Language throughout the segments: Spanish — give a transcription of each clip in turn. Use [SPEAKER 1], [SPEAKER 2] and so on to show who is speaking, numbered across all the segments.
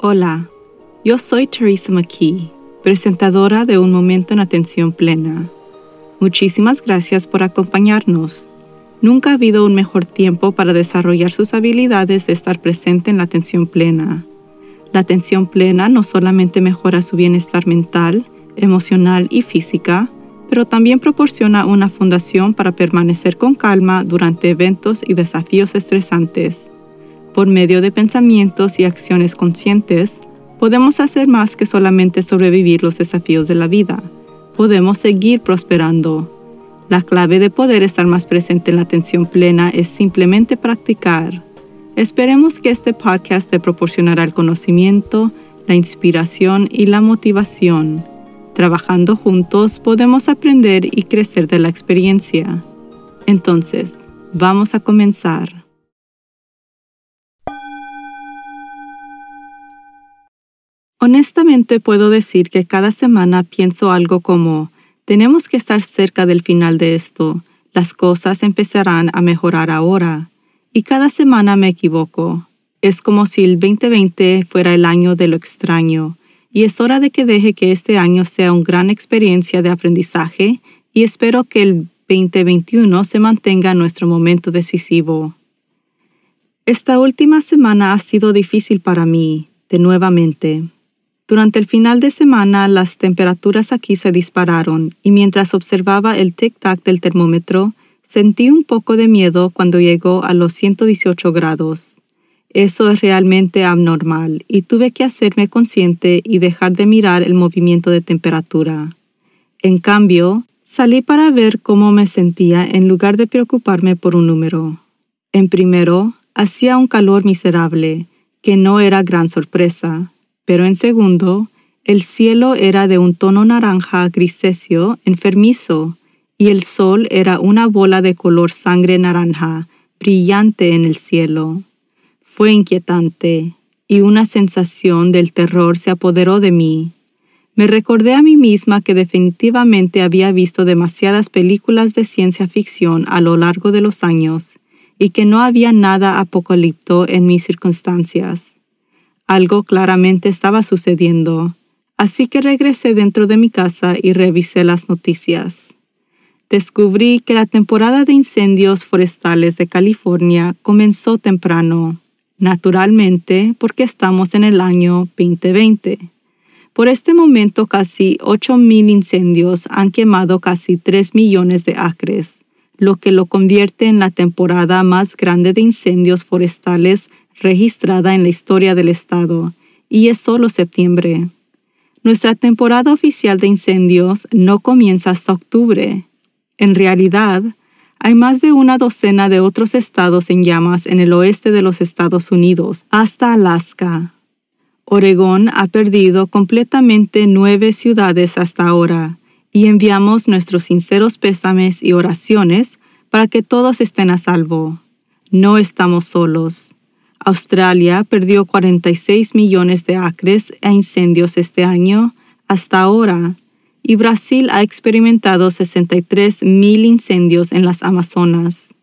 [SPEAKER 1] Hola, yo soy Teresa McKee, presentadora de Un Momento en Atención Plena. Muchísimas gracias por acompañarnos. Nunca ha habido un mejor tiempo para desarrollar sus habilidades de estar presente en la atención plena. La atención plena no solamente mejora su bienestar mental, emocional y física, pero también proporciona una fundación para permanecer con calma durante eventos y desafíos estresantes. Por medio de pensamientos y acciones conscientes, podemos hacer más que solamente sobrevivir los desafíos de la vida. Podemos seguir prosperando. La clave de poder estar más presente en la atención plena es simplemente practicar. Esperemos que este podcast te proporcionará el conocimiento, la inspiración y la motivación Trabajando juntos podemos aprender y crecer de la experiencia. Entonces, vamos a comenzar. Honestamente puedo decir que cada semana pienso algo como, tenemos que estar cerca del final de esto, las cosas empezarán a mejorar ahora. Y cada semana me equivoco. Es como si el 2020 fuera el año de lo extraño, y es hora de que deje que este año sea una gran experiencia de aprendizaje y espero que el 2021 se mantenga nuestro momento decisivo. Esta última semana ha sido difícil para mí, de nuevamente. Durante el final de semana las temperaturas aquí se dispararon y mientras observaba el tic-tac del termómetro, sentí un poco de miedo cuando llegó a los 118 grados. Eso es realmente abnormal y tuve que hacerme consciente y dejar de mirar el movimiento de temperatura. En cambio, salí para ver cómo me sentía en lugar de preocuparme por un número. En primero, hacía un calor miserable, que no era gran sorpresa, pero en segundo, el cielo era de un tono naranja grisáceo enfermizo y el sol era una bola de color sangre naranja, brillante en el cielo. Fue inquietante y una sensación del terror se apoderó de mí. Me recordé a mí misma que definitivamente había visto demasiadas películas de ciencia ficción a lo largo de los años y que no había nada apocalipto en mis circunstancias. Algo claramente estaba sucediendo, así que regresé dentro de mi casa y revisé las noticias. Descubrí que la temporada de incendios forestales de California comenzó temprano naturalmente porque estamos en el año 2020. Por este momento casi 8.000 incendios han quemado casi 3 millones de acres, lo que lo convierte en la temporada más grande de incendios forestales registrada en la historia del estado, y es solo septiembre. Nuestra temporada oficial de incendios no comienza hasta octubre. En realidad, hay más de una docena de otros estados en llamas en el oeste de los Estados Unidos, hasta Alaska. Oregón ha perdido completamente nueve ciudades hasta ahora, y enviamos nuestros sinceros pésames y oraciones para que todos estén a salvo. No estamos solos. Australia perdió 46 millones de acres a incendios este año hasta ahora y Brasil ha experimentado 63 mil incendios en las Amazonas.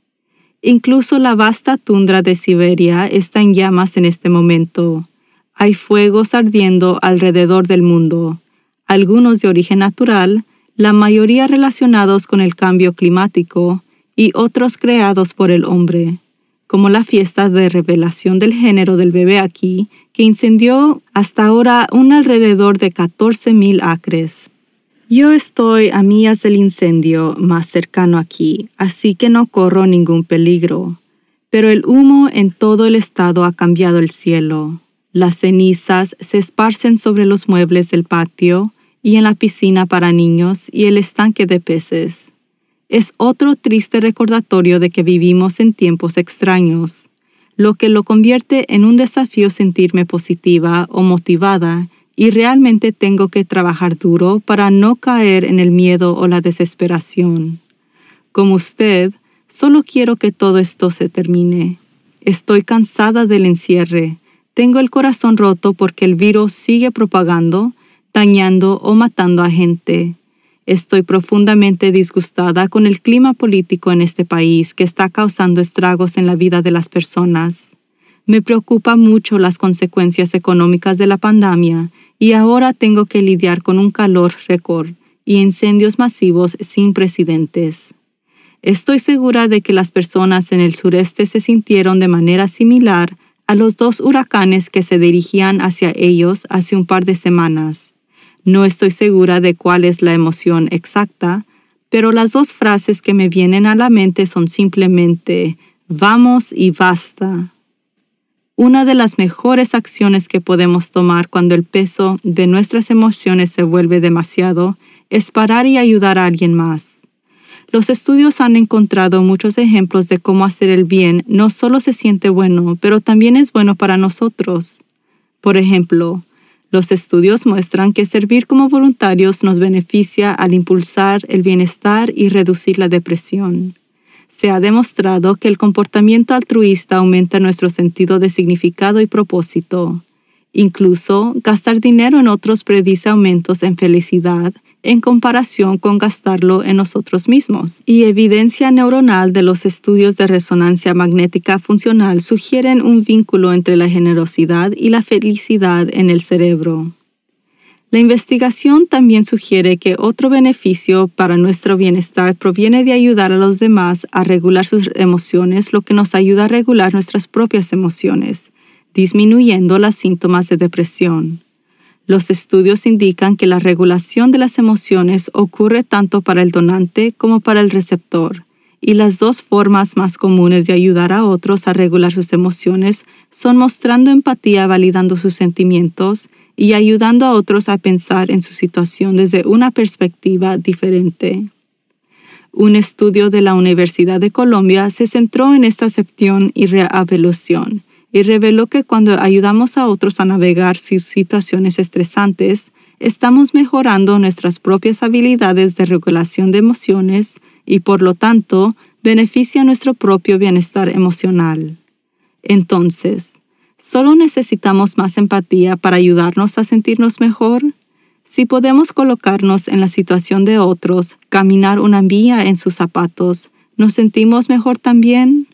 [SPEAKER 1] Incluso la vasta tundra de Siberia está en llamas en este momento. Hay fuegos ardiendo alrededor del mundo, algunos de origen natural, la mayoría relacionados con el cambio climático y otros creados por el hombre, como la fiesta de revelación del género del bebé aquí, que incendió hasta ahora un alrededor de 14.000 acres. Yo estoy a millas del incendio más cercano aquí, así que no corro ningún peligro. Pero el humo en todo el estado ha cambiado el cielo. Las cenizas se esparcen sobre los muebles del patio y en la piscina para niños y el estanque de peces. Es otro triste recordatorio de que vivimos en tiempos extraños, lo que lo convierte en un desafío sentirme positiva o motivada y realmente tengo que trabajar duro para no caer en el miedo o la desesperación. Como usted, solo quiero que todo esto se termine. Estoy cansada del encierre. Tengo el corazón roto porque el virus sigue propagando, dañando o matando a gente. Estoy profundamente disgustada con el clima político en este país que está causando estragos en la vida de las personas. Me preocupa mucho las consecuencias económicas de la pandemia y ahora tengo que lidiar con un calor récord y incendios masivos sin precedentes. Estoy segura de que las personas en el sureste se sintieron de manera similar a los dos huracanes que se dirigían hacia ellos hace un par de semanas. No estoy segura de cuál es la emoción exacta, pero las dos frases que me vienen a la mente son simplemente vamos y basta. Una de las mejores acciones que podemos tomar cuando el peso de nuestras emociones se vuelve demasiado es parar y ayudar a alguien más. Los estudios han encontrado muchos ejemplos de cómo hacer el bien no solo se siente bueno, pero también es bueno para nosotros. Por ejemplo, los estudios muestran que servir como voluntarios nos beneficia al impulsar el bienestar y reducir la depresión se ha demostrado que el comportamiento altruista aumenta nuestro sentido de significado y propósito. Incluso, gastar dinero en otros predice aumentos en felicidad en comparación con gastarlo en nosotros mismos. Y evidencia neuronal de los estudios de resonancia magnética funcional sugieren un vínculo entre la generosidad y la felicidad en el cerebro. La investigación también sugiere que otro beneficio para nuestro bienestar proviene de ayudar a los demás a regular sus emociones, lo que nos ayuda a regular nuestras propias emociones, disminuyendo los síntomas de depresión. Los estudios indican que la regulación de las emociones ocurre tanto para el donante como para el receptor, y las dos formas más comunes de ayudar a otros a regular sus emociones son mostrando empatía validando sus sentimientos y ayudando a otros a pensar en su situación desde una perspectiva diferente. Un estudio de la Universidad de Colombia se centró en esta acepción y reevaluación y reveló que cuando ayudamos a otros a navegar sus situaciones estresantes, estamos mejorando nuestras propias habilidades de regulación de emociones y por lo tanto beneficia nuestro propio bienestar emocional. Entonces, ¿Solo necesitamos más empatía para ayudarnos a sentirnos mejor? Si podemos colocarnos en la situación de otros, caminar una vía en sus zapatos, ¿nos sentimos mejor también?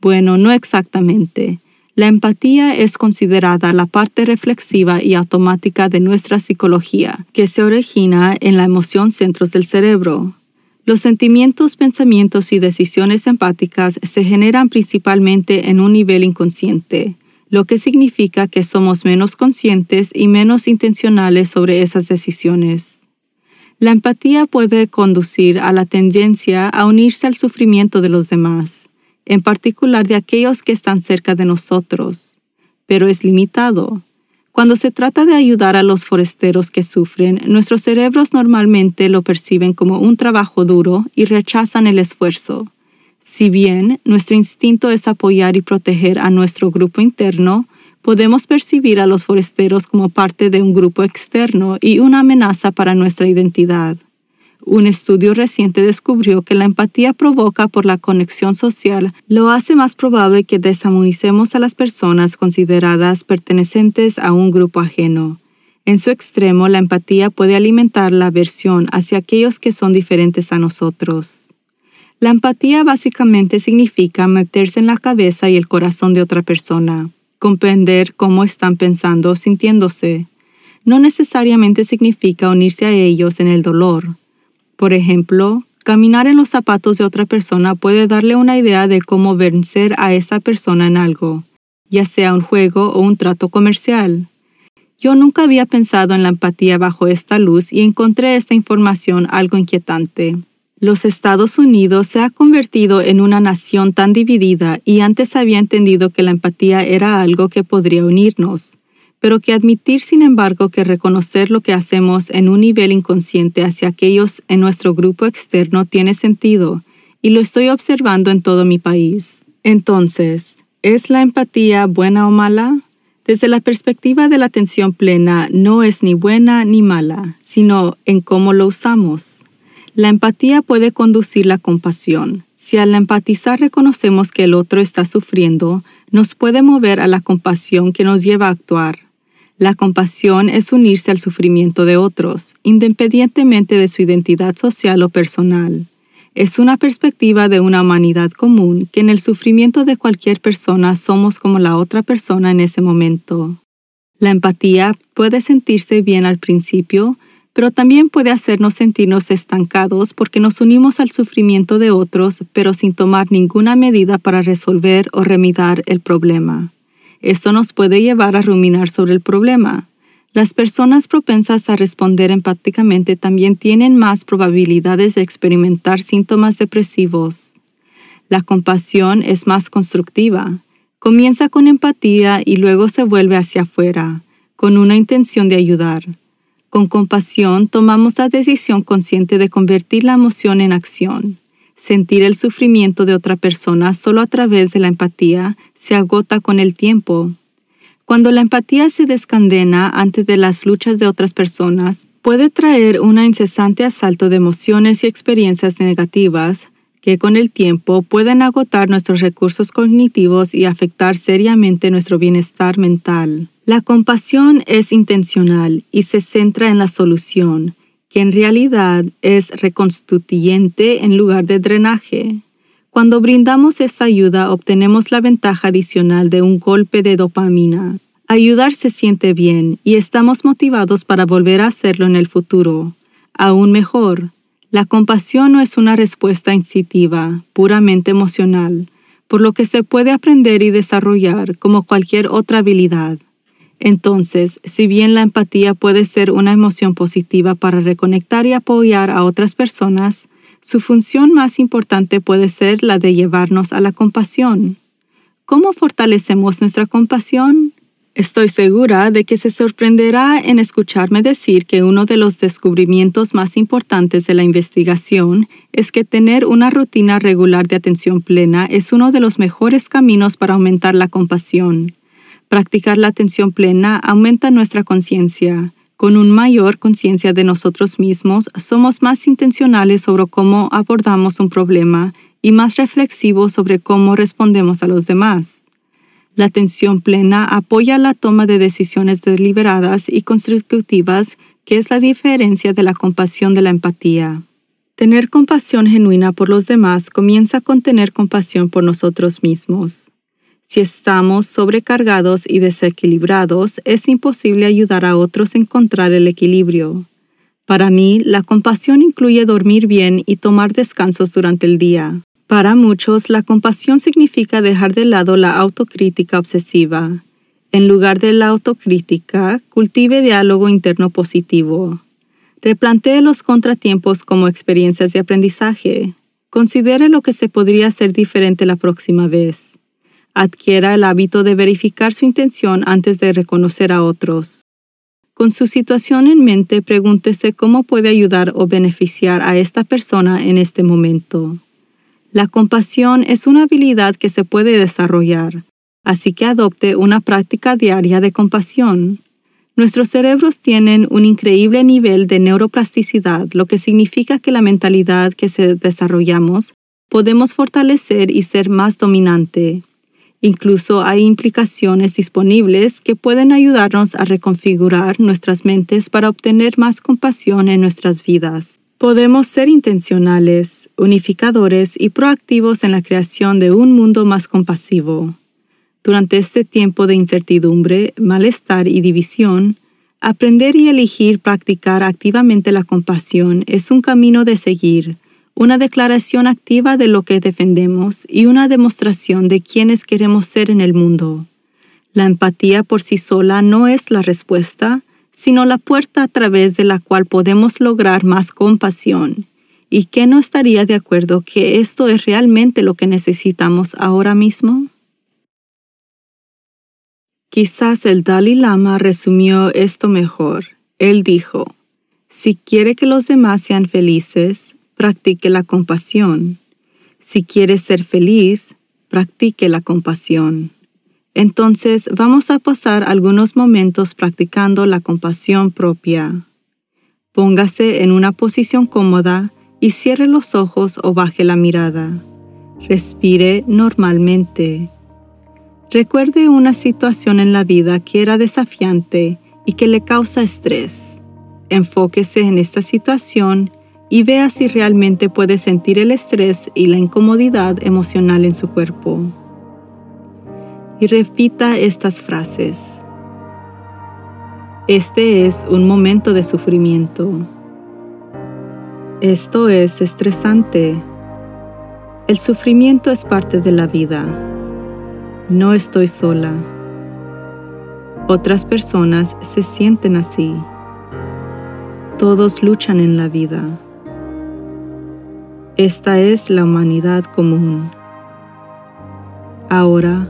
[SPEAKER 1] Bueno, no exactamente. La empatía es considerada la parte reflexiva y automática de nuestra psicología, que se origina en la emoción centros del cerebro. Los sentimientos, pensamientos y decisiones empáticas se generan principalmente en un nivel inconsciente lo que significa que somos menos conscientes y menos intencionales sobre esas decisiones. La empatía puede conducir a la tendencia a unirse al sufrimiento de los demás, en particular de aquellos que están cerca de nosotros, pero es limitado. Cuando se trata de ayudar a los forasteros que sufren, nuestros cerebros normalmente lo perciben como un trabajo duro y rechazan el esfuerzo. Si bien nuestro instinto es apoyar y proteger a nuestro grupo interno, podemos percibir a los foresteros como parte de un grupo externo y una amenaza para nuestra identidad. Un estudio reciente descubrió que la empatía provoca por la conexión social lo hace más probable que desamunicemos a las personas consideradas pertenecientes a un grupo ajeno. En su extremo, la empatía puede alimentar la aversión hacia aquellos que son diferentes a nosotros. La empatía básicamente significa meterse en la cabeza y el corazón de otra persona, comprender cómo están pensando o sintiéndose. No necesariamente significa unirse a ellos en el dolor. Por ejemplo, caminar en los zapatos de otra persona puede darle una idea de cómo vencer a esa persona en algo, ya sea un juego o un trato comercial. Yo nunca había pensado en la empatía bajo esta luz y encontré esta información algo inquietante. Los Estados Unidos se ha convertido en una nación tan dividida y antes había entendido que la empatía era algo que podría unirnos, pero que admitir sin embargo que reconocer lo que hacemos en un nivel inconsciente hacia aquellos en nuestro grupo externo tiene sentido, y lo estoy observando en todo mi país. Entonces, ¿es la empatía buena o mala? Desde la perspectiva de la atención plena, no es ni buena ni mala, sino en cómo lo usamos. La empatía puede conducir la compasión. Si al empatizar reconocemos que el otro está sufriendo, nos puede mover a la compasión que nos lleva a actuar. La compasión es unirse al sufrimiento de otros, independientemente de su identidad social o personal. Es una perspectiva de una humanidad común que en el sufrimiento de cualquier persona somos como la otra persona en ese momento. La empatía puede sentirse bien al principio, pero también puede hacernos sentirnos estancados porque nos unimos al sufrimiento de otros, pero sin tomar ninguna medida para resolver o remediar el problema. Esto nos puede llevar a ruminar sobre el problema. Las personas propensas a responder empáticamente también tienen más probabilidades de experimentar síntomas depresivos. La compasión es más constructiva. Comienza con empatía y luego se vuelve hacia afuera, con una intención de ayudar. Con compasión tomamos la decisión consciente de convertir la emoción en acción. Sentir el sufrimiento de otra persona solo a través de la empatía se agota con el tiempo. Cuando la empatía se descandena ante de las luchas de otras personas, puede traer un incesante asalto de emociones y experiencias negativas que con el tiempo pueden agotar nuestros recursos cognitivos y afectar seriamente nuestro bienestar mental. La compasión es intencional y se centra en la solución, que en realidad es reconstituyente en lugar de drenaje. Cuando brindamos esa ayuda obtenemos la ventaja adicional de un golpe de dopamina. Ayudar se siente bien y estamos motivados para volver a hacerlo en el futuro. Aún mejor, la compasión no es una respuesta instintiva, puramente emocional, por lo que se puede aprender y desarrollar como cualquier otra habilidad. Entonces, si bien la empatía puede ser una emoción positiva para reconectar y apoyar a otras personas, su función más importante puede ser la de llevarnos a la compasión. ¿Cómo fortalecemos nuestra compasión? Estoy segura de que se sorprenderá en escucharme decir que uno de los descubrimientos más importantes de la investigación es que tener una rutina regular de atención plena es uno de los mejores caminos para aumentar la compasión. Practicar la atención plena aumenta nuestra conciencia. Con una mayor conciencia de nosotros mismos, somos más intencionales sobre cómo abordamos un problema y más reflexivos sobre cómo respondemos a los demás. La atención plena apoya la toma de decisiones deliberadas y constructivas, que es la diferencia de la compasión de la empatía. Tener compasión genuina por los demás comienza con tener compasión por nosotros mismos. Si estamos sobrecargados y desequilibrados, es imposible ayudar a otros a encontrar el equilibrio. Para mí, la compasión incluye dormir bien y tomar descansos durante el día. Para muchos, la compasión significa dejar de lado la autocrítica obsesiva. En lugar de la autocrítica, cultive diálogo interno positivo. Replantee los contratiempos como experiencias de aprendizaje. Considere lo que se podría hacer diferente la próxima vez adquiera el hábito de verificar su intención antes de reconocer a otros. Con su situación en mente, pregúntese cómo puede ayudar o beneficiar a esta persona en este momento. La compasión es una habilidad que se puede desarrollar, así que adopte una práctica diaria de compasión. Nuestros cerebros tienen un increíble nivel de neuroplasticidad, lo que significa que la mentalidad que se desarrollamos podemos fortalecer y ser más dominante. Incluso hay implicaciones disponibles que pueden ayudarnos a reconfigurar nuestras mentes para obtener más compasión en nuestras vidas. Podemos ser intencionales, unificadores y proactivos en la creación de un mundo más compasivo. Durante este tiempo de incertidumbre, malestar y división, aprender y elegir practicar activamente la compasión es un camino de seguir una declaración activa de lo que defendemos y una demostración de quiénes queremos ser en el mundo. La empatía por sí sola no es la respuesta, sino la puerta a través de la cual podemos lograr más compasión. ¿Y qué no estaría de acuerdo que esto es realmente lo que necesitamos ahora mismo? Quizás el Dalai Lama resumió esto mejor. Él dijo, si quiere que los demás sean felices, practique la compasión. Si quieres ser feliz, practique la compasión. Entonces vamos a pasar algunos momentos practicando la compasión propia. Póngase en una posición cómoda y cierre los ojos o baje la mirada. Respire normalmente. Recuerde una situación en la vida que era desafiante y que le causa estrés. Enfóquese en esta situación y vea si realmente puede sentir el estrés y la incomodidad emocional en su cuerpo. Y repita estas frases. Este es un momento de sufrimiento. Esto es estresante. El sufrimiento es parte de la vida. No estoy sola. Otras personas se sienten así. Todos luchan en la vida. Esta es la humanidad común. Ahora,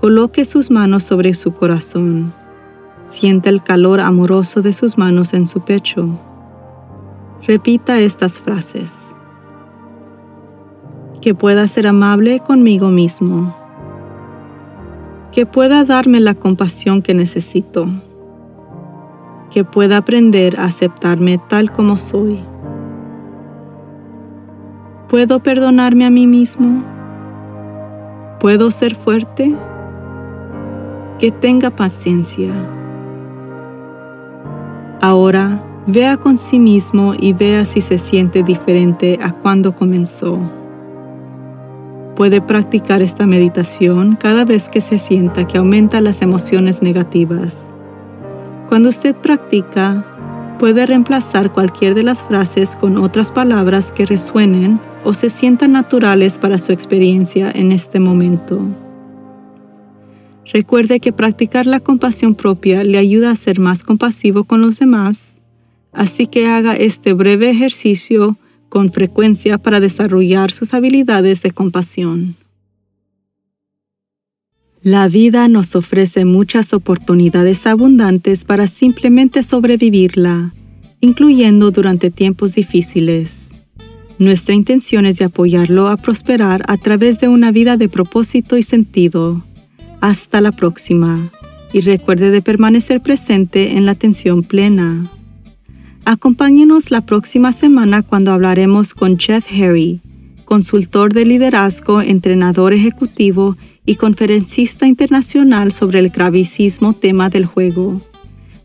[SPEAKER 1] coloque sus manos sobre su corazón. Sienta el calor amoroso de sus manos en su pecho. Repita estas frases. Que pueda ser amable conmigo mismo. Que pueda darme la compasión que necesito. Que pueda aprender a aceptarme tal como soy ¿Puedo perdonarme a mí mismo? ¿Puedo ser fuerte? Que tenga paciencia. Ahora vea con sí mismo y vea si se siente diferente a cuando comenzó. Puede practicar esta meditación cada vez que se sienta que aumenta las emociones negativas. Cuando usted practica, puede reemplazar cualquier de las frases con otras palabras que resuenen o se sientan naturales para su experiencia en este momento. Recuerde que practicar la compasión propia le ayuda a ser más compasivo con los demás, así que haga este breve ejercicio con frecuencia para desarrollar sus habilidades de compasión. La vida nos ofrece muchas oportunidades abundantes para simplemente sobrevivirla, incluyendo durante tiempos difíciles. Nuestra intención es de apoyarlo a prosperar a través de una vida de propósito y sentido. Hasta la próxima. Y recuerde de permanecer presente en la atención plena. Acompáñenos la próxima semana cuando hablaremos con Jeff Harry, consultor de liderazgo, entrenador ejecutivo y conferencista internacional sobre el gravísimo tema del juego.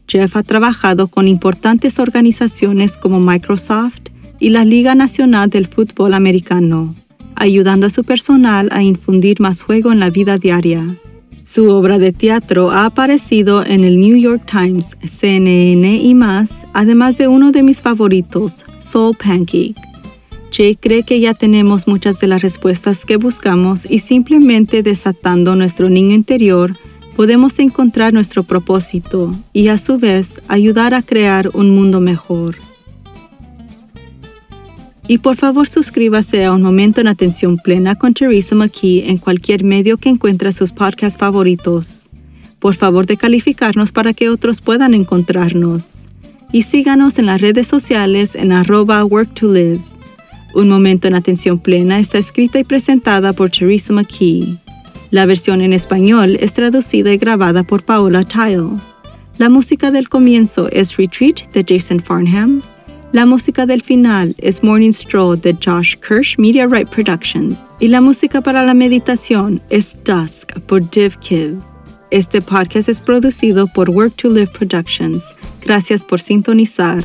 [SPEAKER 1] Jeff ha trabajado con importantes organizaciones como Microsoft y la Liga Nacional del Fútbol Americano, ayudando a su personal a infundir más juego en la vida diaria. Su obra de teatro ha aparecido en el New York Times, CNN y más, además de uno de mis favoritos, Soul Pancake Jay cree que ya tenemos muchas de las respuestas que buscamos y simplemente desatando nuestro niño interior podemos encontrar nuestro propósito y a su vez ayudar a crear un mundo mejor. Y por favor suscríbase a Un Momento en Atención Plena con Teresa McKee en cualquier medio que encuentre sus podcasts favoritos. Por favor de calificarnos para que otros puedan encontrarnos. Y síganos en las redes sociales en arroba work to live. Un momento en atención plena está escrita y presentada por Teresa McKee. La versión en español es traducida y grabada por Paola Tile. La música del comienzo es Retreat de Jason Farnham. La música del final es Morning Stroll de Josh Kirsch Media Right Productions. Y la música para la meditación es Dusk por Div Kiv. Este podcast es producido por Work to Live Productions. Gracias por sintonizar.